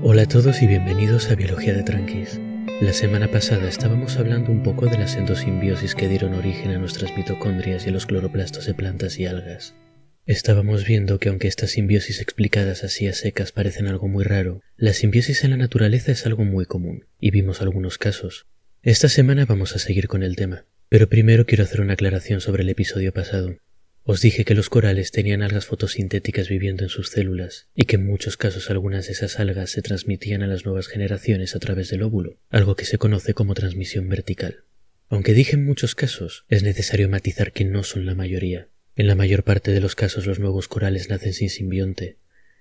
Hola a todos y bienvenidos a Biología de Tranquis. La semana pasada estábamos hablando un poco de las endosimbiosis que dieron origen a nuestras mitocondrias y a los cloroplastos de plantas y algas. Estábamos viendo que aunque estas simbiosis explicadas así a secas parecen algo muy raro, la simbiosis en la naturaleza es algo muy común, y vimos algunos casos. Esta semana vamos a seguir con el tema, pero primero quiero hacer una aclaración sobre el episodio pasado. Os dije que los corales tenían algas fotosintéticas viviendo en sus células y que en muchos casos algunas de esas algas se transmitían a las nuevas generaciones a través del óvulo, algo que se conoce como transmisión vertical. Aunque dije en muchos casos, es necesario matizar que no son la mayoría. En la mayor parte de los casos los nuevos corales nacen sin simbionte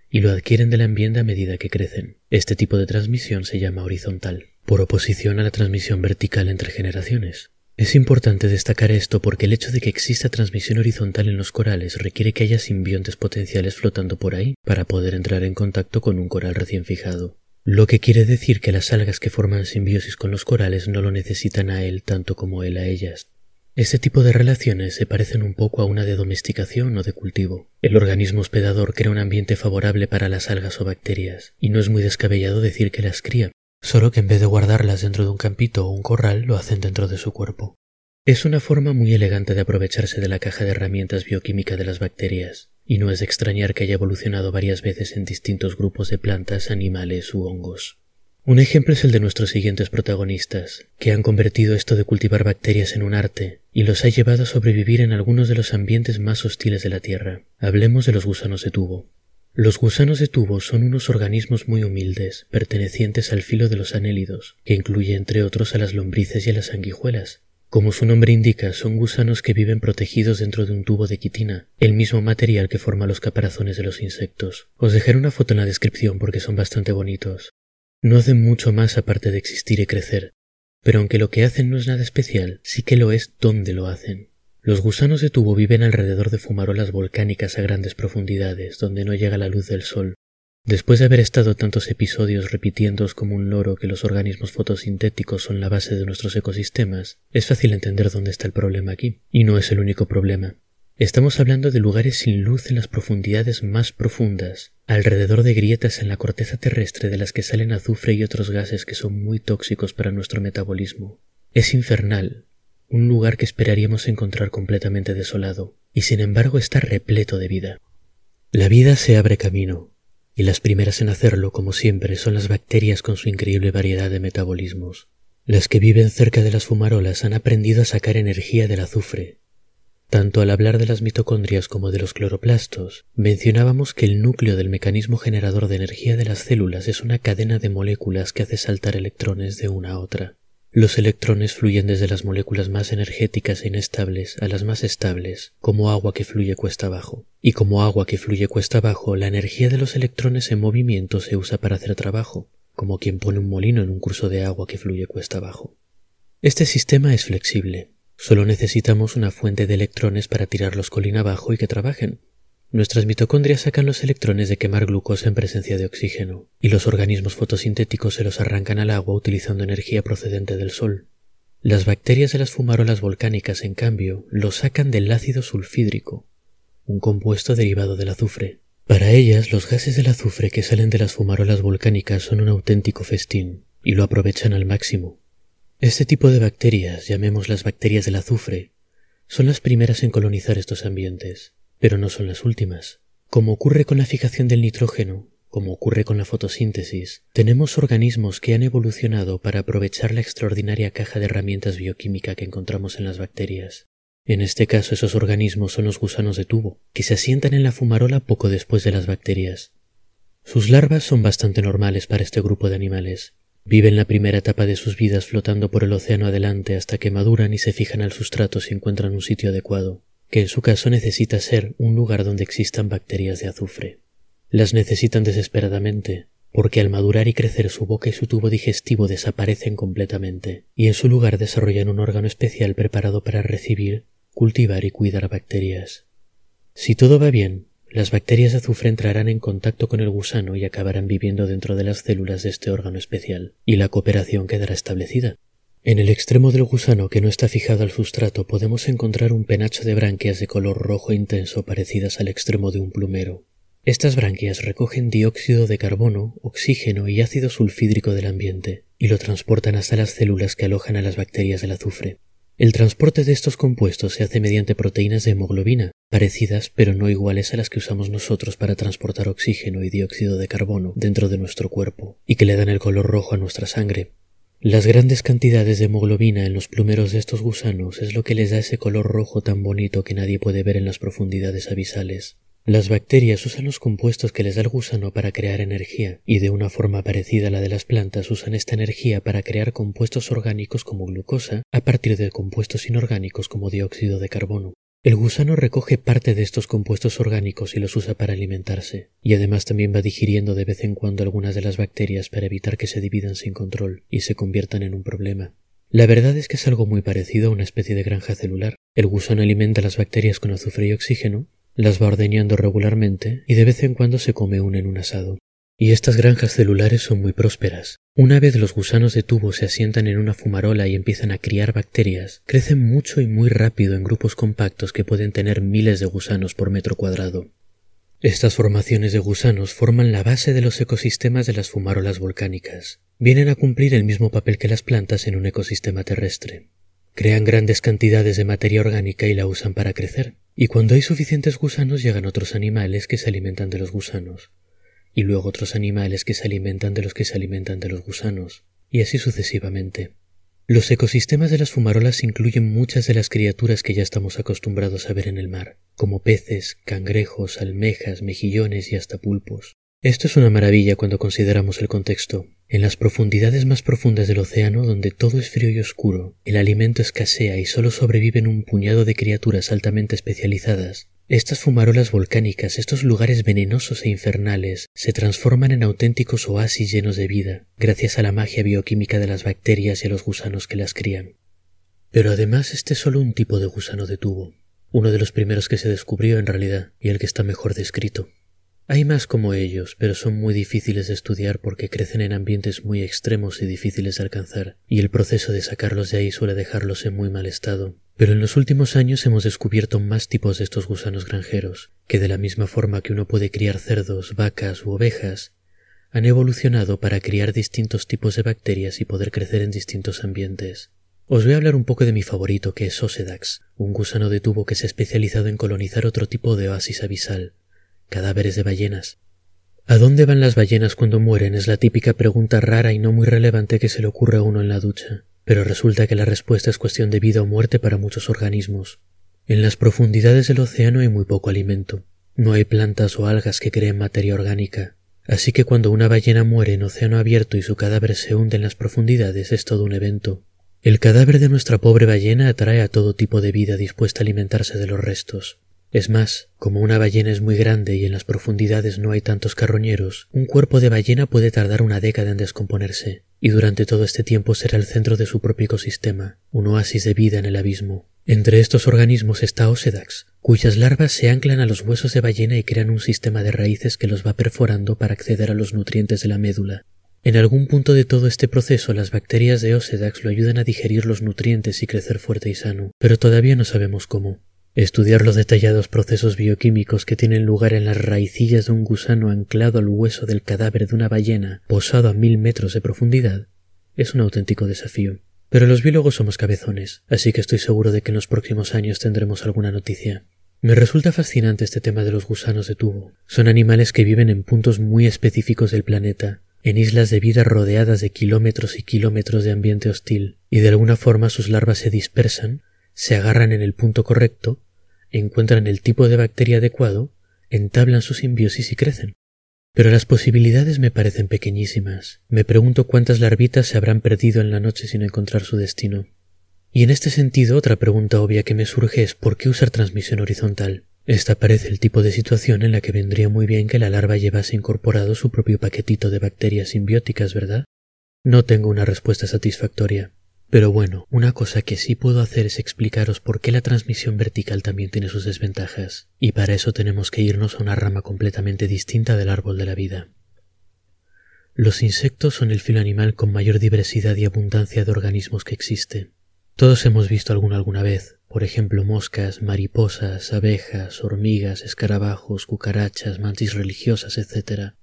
y lo adquieren del ambiente a medida que crecen. Este tipo de transmisión se llama horizontal, por oposición a la transmisión vertical entre generaciones. Es importante destacar esto porque el hecho de que exista transmisión horizontal en los corales requiere que haya simbiontes potenciales flotando por ahí para poder entrar en contacto con un coral recién fijado. Lo que quiere decir que las algas que forman simbiosis con los corales no lo necesitan a él tanto como él a ellas. Este tipo de relaciones se parecen un poco a una de domesticación o de cultivo. El organismo hospedador crea un ambiente favorable para las algas o bacterias, y no es muy descabellado decir que las cría, solo que en vez de guardarlas dentro de un campito o un corral lo hacen dentro de su cuerpo. Es una forma muy elegante de aprovecharse de la caja de herramientas bioquímica de las bacterias, y no es de extrañar que haya evolucionado varias veces en distintos grupos de plantas, animales u hongos. Un ejemplo es el de nuestros siguientes protagonistas, que han convertido esto de cultivar bacterias en un arte y los ha llevado a sobrevivir en algunos de los ambientes más hostiles de la Tierra. Hablemos de los gusanos de tubo. Los gusanos de tubo son unos organismos muy humildes, pertenecientes al filo de los anélidos, que incluye entre otros a las lombrices y a las sanguijuelas. Como su nombre indica, son gusanos que viven protegidos dentro de un tubo de quitina, el mismo material que forma los caparazones de los insectos. Os dejaré una foto en la descripción porque son bastante bonitos. No hacen mucho más aparte de existir y crecer, pero aunque lo que hacen no es nada especial, sí que lo es donde lo hacen. Los gusanos de tubo viven alrededor de fumarolas volcánicas a grandes profundidades, donde no llega la luz del sol. Después de haber estado tantos episodios repitiéndoos como un loro que los organismos fotosintéticos son la base de nuestros ecosistemas, es fácil entender dónde está el problema aquí. Y no es el único problema. Estamos hablando de lugares sin luz en las profundidades más profundas, alrededor de grietas en la corteza terrestre de las que salen azufre y otros gases que son muy tóxicos para nuestro metabolismo. Es infernal, un lugar que esperaríamos encontrar completamente desolado, y sin embargo está repleto de vida. La vida se abre camino, y las primeras en hacerlo, como siempre, son las bacterias con su increíble variedad de metabolismos. Las que viven cerca de las fumarolas han aprendido a sacar energía del azufre. Tanto al hablar de las mitocondrias como de los cloroplastos, mencionábamos que el núcleo del mecanismo generador de energía de las células es una cadena de moléculas que hace saltar electrones de una a otra. Los electrones fluyen desde las moléculas más energéticas e inestables a las más estables, como agua que fluye cuesta abajo. Y como agua que fluye cuesta abajo, la energía de los electrones en movimiento se usa para hacer trabajo, como quien pone un molino en un curso de agua que fluye cuesta abajo. Este sistema es flexible. Solo necesitamos una fuente de electrones para tirarlos colina abajo y que trabajen, Nuestras mitocondrias sacan los electrones de quemar glucosa en presencia de oxígeno, y los organismos fotosintéticos se los arrancan al agua utilizando energía procedente del sol. Las bacterias de las fumarolas volcánicas, en cambio, lo sacan del ácido sulfídrico, un compuesto derivado del azufre. Para ellas, los gases del azufre que salen de las fumarolas volcánicas son un auténtico festín, y lo aprovechan al máximo. Este tipo de bacterias, llamemos las bacterias del azufre, son las primeras en colonizar estos ambientes pero no son las últimas. Como ocurre con la fijación del nitrógeno, como ocurre con la fotosíntesis, tenemos organismos que han evolucionado para aprovechar la extraordinaria caja de herramientas bioquímica que encontramos en las bacterias. En este caso esos organismos son los gusanos de tubo, que se asientan en la fumarola poco después de las bacterias. Sus larvas son bastante normales para este grupo de animales. Viven la primera etapa de sus vidas flotando por el océano adelante hasta que maduran y se fijan al sustrato si encuentran un sitio adecuado que en su caso necesita ser un lugar donde existan bacterias de azufre. Las necesitan desesperadamente, porque al madurar y crecer su boca y su tubo digestivo desaparecen completamente, y en su lugar desarrollan un órgano especial preparado para recibir, cultivar y cuidar bacterias. Si todo va bien, las bacterias de azufre entrarán en contacto con el gusano y acabarán viviendo dentro de las células de este órgano especial, y la cooperación quedará establecida. En el extremo del gusano que no está fijado al sustrato podemos encontrar un penacho de branquias de color rojo intenso parecidas al extremo de un plumero. Estas branquias recogen dióxido de carbono, oxígeno y ácido sulfídrico del ambiente y lo transportan hasta las células que alojan a las bacterias del azufre. El transporte de estos compuestos se hace mediante proteínas de hemoglobina, parecidas pero no iguales a las que usamos nosotros para transportar oxígeno y dióxido de carbono dentro de nuestro cuerpo, y que le dan el color rojo a nuestra sangre. Las grandes cantidades de hemoglobina en los plumeros de estos gusanos es lo que les da ese color rojo tan bonito que nadie puede ver en las profundidades abisales. Las bacterias usan los compuestos que les da el gusano para crear energía, y de una forma parecida a la de las plantas usan esta energía para crear compuestos orgánicos como glucosa a partir de compuestos inorgánicos como dióxido de carbono. El gusano recoge parte de estos compuestos orgánicos y los usa para alimentarse, y además también va digiriendo de vez en cuando algunas de las bacterias para evitar que se dividan sin control y se conviertan en un problema. La verdad es que es algo muy parecido a una especie de granja celular. El gusano alimenta las bacterias con azufre y oxígeno, las va ordeñando regularmente y de vez en cuando se come una en un asado. Y estas granjas celulares son muy prósperas. Una vez los gusanos de tubo se asientan en una fumarola y empiezan a criar bacterias, crecen mucho y muy rápido en grupos compactos que pueden tener miles de gusanos por metro cuadrado. Estas formaciones de gusanos forman la base de los ecosistemas de las fumarolas volcánicas. Vienen a cumplir el mismo papel que las plantas en un ecosistema terrestre. Crean grandes cantidades de materia orgánica y la usan para crecer. Y cuando hay suficientes gusanos llegan otros animales que se alimentan de los gusanos, y luego otros animales que se alimentan de los que se alimentan de los gusanos, y así sucesivamente. Los ecosistemas de las fumarolas incluyen muchas de las criaturas que ya estamos acostumbrados a ver en el mar, como peces, cangrejos, almejas, mejillones y hasta pulpos. Esto es una maravilla cuando consideramos el contexto. En las profundidades más profundas del océano, donde todo es frío y oscuro, el alimento escasea y solo sobreviven un puñado de criaturas altamente especializadas, estas fumarolas volcánicas, estos lugares venenosos e infernales, se transforman en auténticos oasis llenos de vida, gracias a la magia bioquímica de las bacterias y a los gusanos que las crían. Pero además este es solo un tipo de gusano de tubo, uno de los primeros que se descubrió en realidad y el que está mejor descrito. Hay más como ellos, pero son muy difíciles de estudiar porque crecen en ambientes muy extremos y difíciles de alcanzar, y el proceso de sacarlos de ahí suele dejarlos en muy mal estado. Pero en los últimos años hemos descubierto más tipos de estos gusanos granjeros, que de la misma forma que uno puede criar cerdos, vacas u ovejas, han evolucionado para criar distintos tipos de bacterias y poder crecer en distintos ambientes. Os voy a hablar un poco de mi favorito, que es Osedax, un gusano de tubo que se ha especializado en colonizar otro tipo de oasis abisal, cadáveres de ballenas. ¿A dónde van las ballenas cuando mueren? Es la típica pregunta rara y no muy relevante que se le ocurre a uno en la ducha. Pero resulta que la respuesta es cuestión de vida o muerte para muchos organismos. En las profundidades del océano hay muy poco alimento. No hay plantas o algas que creen materia orgánica. Así que cuando una ballena muere en océano abierto y su cadáver se hunde en las profundidades es todo un evento. El cadáver de nuestra pobre ballena atrae a todo tipo de vida dispuesta a alimentarse de los restos. Es más, como una ballena es muy grande y en las profundidades no hay tantos carroñeros, un cuerpo de ballena puede tardar una década en descomponerse, y durante todo este tiempo será el centro de su propio ecosistema, un oasis de vida en el abismo. Entre estos organismos está Osedax, cuyas larvas se anclan a los huesos de ballena y crean un sistema de raíces que los va perforando para acceder a los nutrientes de la médula. En algún punto de todo este proceso las bacterias de Osedax lo ayudan a digerir los nutrientes y crecer fuerte y sano, pero todavía no sabemos cómo. Estudiar los detallados procesos bioquímicos que tienen lugar en las raicillas de un gusano anclado al hueso del cadáver de una ballena posado a mil metros de profundidad es un auténtico desafío. Pero los biólogos somos cabezones, así que estoy seguro de que en los próximos años tendremos alguna noticia. Me resulta fascinante este tema de los gusanos de tubo. Son animales que viven en puntos muy específicos del planeta, en islas de vida rodeadas de kilómetros y kilómetros de ambiente hostil, y de alguna forma sus larvas se dispersan, se agarran en el punto correcto encuentran el tipo de bacteria adecuado, entablan su simbiosis y crecen. Pero las posibilidades me parecen pequeñísimas. Me pregunto cuántas larvitas se habrán perdido en la noche sin encontrar su destino. Y en este sentido, otra pregunta obvia que me surge es ¿por qué usar transmisión horizontal? Esta parece el tipo de situación en la que vendría muy bien que la larva llevase incorporado su propio paquetito de bacterias simbióticas, ¿verdad? No tengo una respuesta satisfactoria. Pero bueno, una cosa que sí puedo hacer es explicaros por qué la transmisión vertical también tiene sus desventajas, y para eso tenemos que irnos a una rama completamente distinta del árbol de la vida. Los insectos son el filo animal con mayor diversidad y abundancia de organismos que existe. Todos hemos visto alguno alguna vez, por ejemplo, moscas, mariposas, abejas, hormigas, escarabajos, cucarachas, mantis religiosas, etc.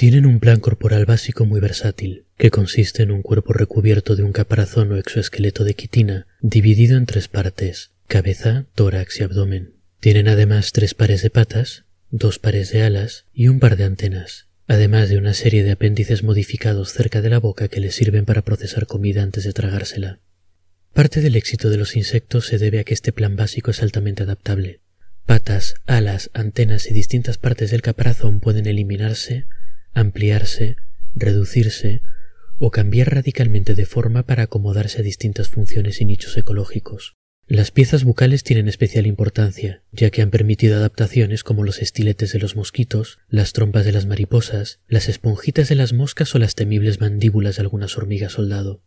Tienen un plan corporal básico muy versátil, que consiste en un cuerpo recubierto de un caparazón o exoesqueleto de quitina, dividido en tres partes, cabeza, tórax y abdomen. Tienen además tres pares de patas, dos pares de alas y un par de antenas, además de una serie de apéndices modificados cerca de la boca que les sirven para procesar comida antes de tragársela. Parte del éxito de los insectos se debe a que este plan básico es altamente adaptable. Patas, alas, antenas y distintas partes del caparazón pueden eliminarse ampliarse, reducirse o cambiar radicalmente de forma para acomodarse a distintas funciones y nichos ecológicos. Las piezas bucales tienen especial importancia, ya que han permitido adaptaciones como los estiletes de los mosquitos, las trompas de las mariposas, las esponjitas de las moscas o las temibles mandíbulas de algunas hormigas soldado.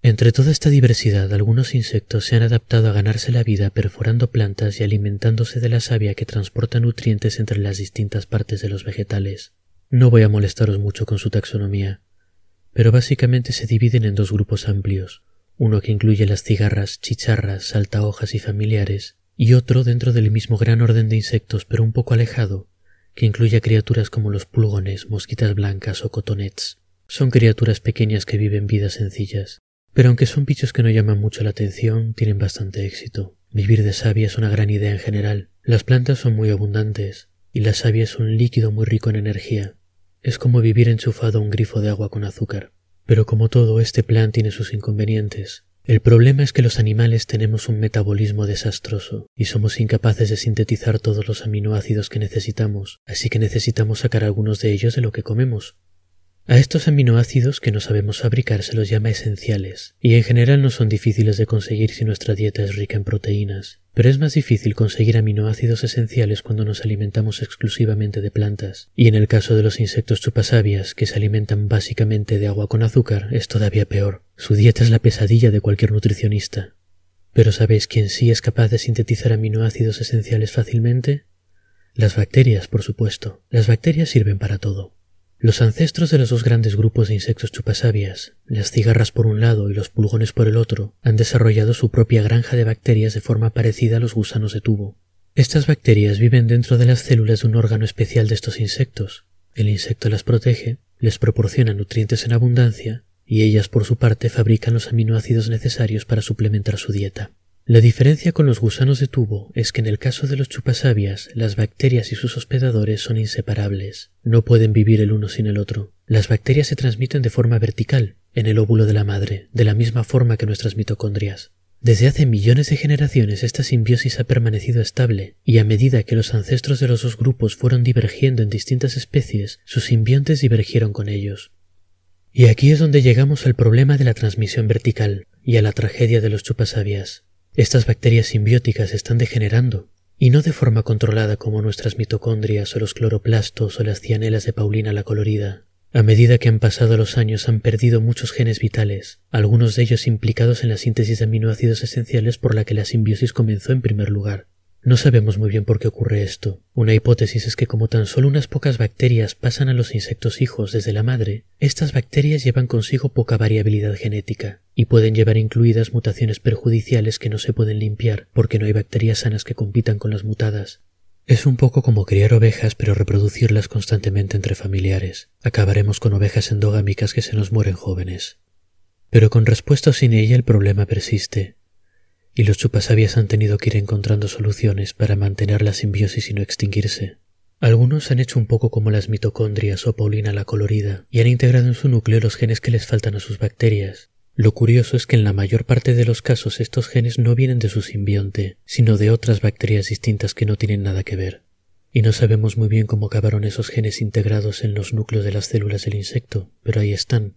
Entre toda esta diversidad, algunos insectos se han adaptado a ganarse la vida perforando plantas y alimentándose de la savia que transporta nutrientes entre las distintas partes de los vegetales. No voy a molestaros mucho con su taxonomía, pero básicamente se dividen en dos grupos amplios, uno que incluye las cigarras, chicharras, saltahojas y familiares, y otro dentro del mismo gran orden de insectos pero un poco alejado, que incluye a criaturas como los pulgones, mosquitas blancas o cotonets. Son criaturas pequeñas que viven vidas sencillas, pero aunque son bichos que no llaman mucho la atención, tienen bastante éxito. Vivir de savia es una gran idea en general. Las plantas son muy abundantes, y la savia es un líquido muy rico en energía, es como vivir enchufado a un grifo de agua con azúcar. Pero como todo, este plan tiene sus inconvenientes. El problema es que los animales tenemos un metabolismo desastroso y somos incapaces de sintetizar todos los aminoácidos que necesitamos, así que necesitamos sacar algunos de ellos de lo que comemos. A estos aminoácidos que no sabemos fabricar se los llama esenciales, y en general no son difíciles de conseguir si nuestra dieta es rica en proteínas, pero es más difícil conseguir aminoácidos esenciales cuando nos alimentamos exclusivamente de plantas, y en el caso de los insectos chupasabias, que se alimentan básicamente de agua con azúcar, es todavía peor. Su dieta es la pesadilla de cualquier nutricionista. Pero ¿sabéis quién sí es capaz de sintetizar aminoácidos esenciales fácilmente? Las bacterias, por supuesto. Las bacterias sirven para todo. Los ancestros de los dos grandes grupos de insectos chupasabias, las cigarras por un lado y los pulgones por el otro, han desarrollado su propia granja de bacterias de forma parecida a los gusanos de tubo. Estas bacterias viven dentro de las células de un órgano especial de estos insectos. El insecto las protege, les proporciona nutrientes en abundancia, y ellas por su parte fabrican los aminoácidos necesarios para suplementar su dieta. La diferencia con los gusanos de tubo es que en el caso de los chupasabias, las bacterias y sus hospedadores son inseparables. No pueden vivir el uno sin el otro. Las bacterias se transmiten de forma vertical, en el óvulo de la madre, de la misma forma que nuestras mitocondrias. Desde hace millones de generaciones esta simbiosis ha permanecido estable, y a medida que los ancestros de los dos grupos fueron divergiendo en distintas especies, sus simbiontes divergieron con ellos. Y aquí es donde llegamos al problema de la transmisión vertical y a la tragedia de los chupasabias. Estas bacterias simbióticas están degenerando, y no de forma controlada como nuestras mitocondrias o los cloroplastos o las cianelas de Paulina la colorida. A medida que han pasado los años han perdido muchos genes vitales, algunos de ellos implicados en la síntesis de aminoácidos esenciales por la que la simbiosis comenzó en primer lugar. No sabemos muy bien por qué ocurre esto. Una hipótesis es que como tan solo unas pocas bacterias pasan a los insectos hijos desde la madre, estas bacterias llevan consigo poca variabilidad genética y pueden llevar incluidas mutaciones perjudiciales que no se pueden limpiar porque no hay bacterias sanas que compitan con las mutadas. Es un poco como criar ovejas pero reproducirlas constantemente entre familiares. Acabaremos con ovejas endogámicas que se nos mueren jóvenes. Pero con respuesta sin ella el problema persiste, y los chupasabias han tenido que ir encontrando soluciones para mantener la simbiosis y no extinguirse. Algunos han hecho un poco como las mitocondrias o Paulina la colorida y han integrado en su núcleo los genes que les faltan a sus bacterias. Lo curioso es que en la mayor parte de los casos estos genes no vienen de su simbionte, sino de otras bacterias distintas que no tienen nada que ver. Y no sabemos muy bien cómo acabaron esos genes integrados en los núcleos de las células del insecto, pero ahí están,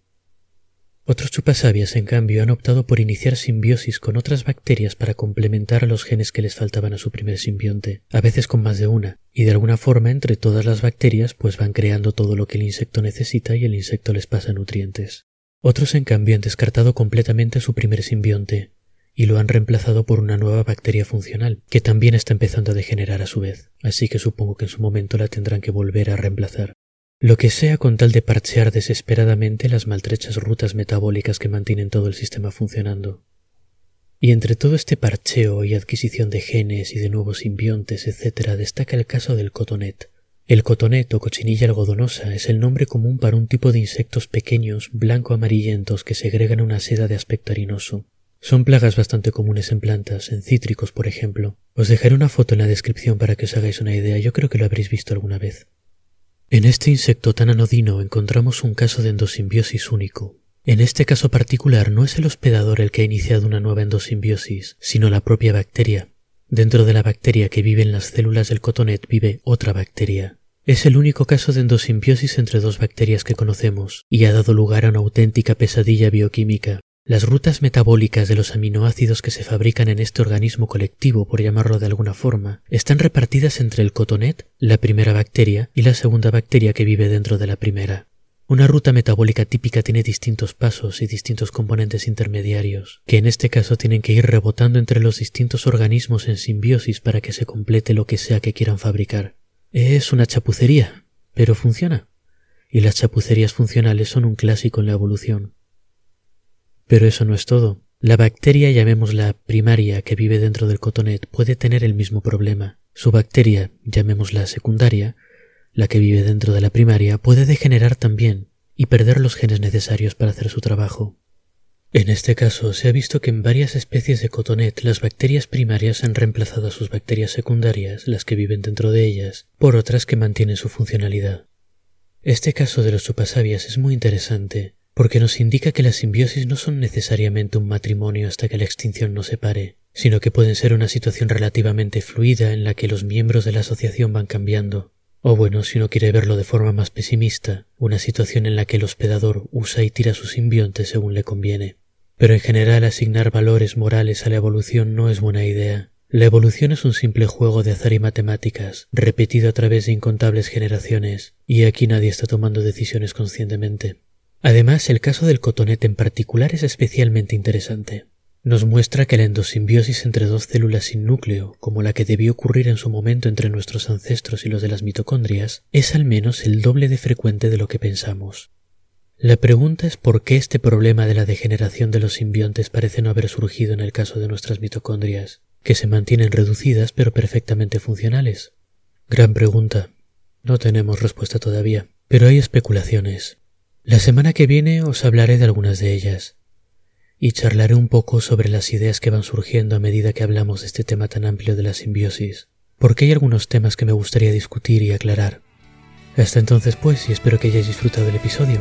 otros chupasabias, en cambio, han optado por iniciar simbiosis con otras bacterias para complementar a los genes que les faltaban a su primer simbionte, a veces con más de una, y de alguna forma entre todas las bacterias pues van creando todo lo que el insecto necesita y el insecto les pasa nutrientes. Otros, en cambio, han descartado completamente su primer simbionte, y lo han reemplazado por una nueva bacteria funcional, que también está empezando a degenerar a su vez, así que supongo que en su momento la tendrán que volver a reemplazar lo que sea con tal de parchear desesperadamente las maltrechas rutas metabólicas que mantienen todo el sistema funcionando. Y entre todo este parcheo y adquisición de genes y de nuevos simbiontes, etc., destaca el caso del cotonet. El cotonet o cochinilla algodonosa es el nombre común para un tipo de insectos pequeños, blanco-amarillentos que segregan una seda de aspecto harinoso. Son plagas bastante comunes en plantas, en cítricos, por ejemplo. Os dejaré una foto en la descripción para que os hagáis una idea, yo creo que lo habréis visto alguna vez. En este insecto tan anodino encontramos un caso de endosimbiosis único. En este caso particular no es el hospedador el que ha iniciado una nueva endosimbiosis, sino la propia bacteria. Dentro de la bacteria que vive en las células del cotonet vive otra bacteria. Es el único caso de endosimbiosis entre dos bacterias que conocemos y ha dado lugar a una auténtica pesadilla bioquímica. Las rutas metabólicas de los aminoácidos que se fabrican en este organismo colectivo, por llamarlo de alguna forma, están repartidas entre el cotonet, la primera bacteria, y la segunda bacteria que vive dentro de la primera. Una ruta metabólica típica tiene distintos pasos y distintos componentes intermediarios, que en este caso tienen que ir rebotando entre los distintos organismos en simbiosis para que se complete lo que sea que quieran fabricar. Es una chapucería, pero funciona. Y las chapucerías funcionales son un clásico en la evolución. Pero eso no es todo. La bacteria, llamémosla primaria, que vive dentro del cotonet, puede tener el mismo problema. Su bacteria, llamémosla secundaria, la que vive dentro de la primaria, puede degenerar también y perder los genes necesarios para hacer su trabajo. En este caso, se ha visto que en varias especies de cotonet las bacterias primarias han reemplazado a sus bacterias secundarias, las que viven dentro de ellas, por otras que mantienen su funcionalidad. Este caso de los chupasabias es muy interesante, porque nos indica que las simbiosis no son necesariamente un matrimonio hasta que la extinción nos separe, sino que pueden ser una situación relativamente fluida en la que los miembros de la asociación van cambiando. O bueno, si uno quiere verlo de forma más pesimista, una situación en la que el hospedador usa y tira sus simbiontes según le conviene. Pero en general asignar valores morales a la evolución no es buena idea. La evolución es un simple juego de azar y matemáticas, repetido a través de incontables generaciones, y aquí nadie está tomando decisiones conscientemente. Además, el caso del cotonete en particular es especialmente interesante. Nos muestra que la endosimbiosis entre dos células sin núcleo, como la que debió ocurrir en su momento entre nuestros ancestros y los de las mitocondrias, es al menos el doble de frecuente de lo que pensamos. La pregunta es por qué este problema de la degeneración de los simbiontes parece no haber surgido en el caso de nuestras mitocondrias, que se mantienen reducidas pero perfectamente funcionales. Gran pregunta. No tenemos respuesta todavía, pero hay especulaciones. La semana que viene os hablaré de algunas de ellas y charlaré un poco sobre las ideas que van surgiendo a medida que hablamos de este tema tan amplio de la simbiosis, porque hay algunos temas que me gustaría discutir y aclarar. Hasta entonces pues, y espero que hayáis disfrutado del episodio.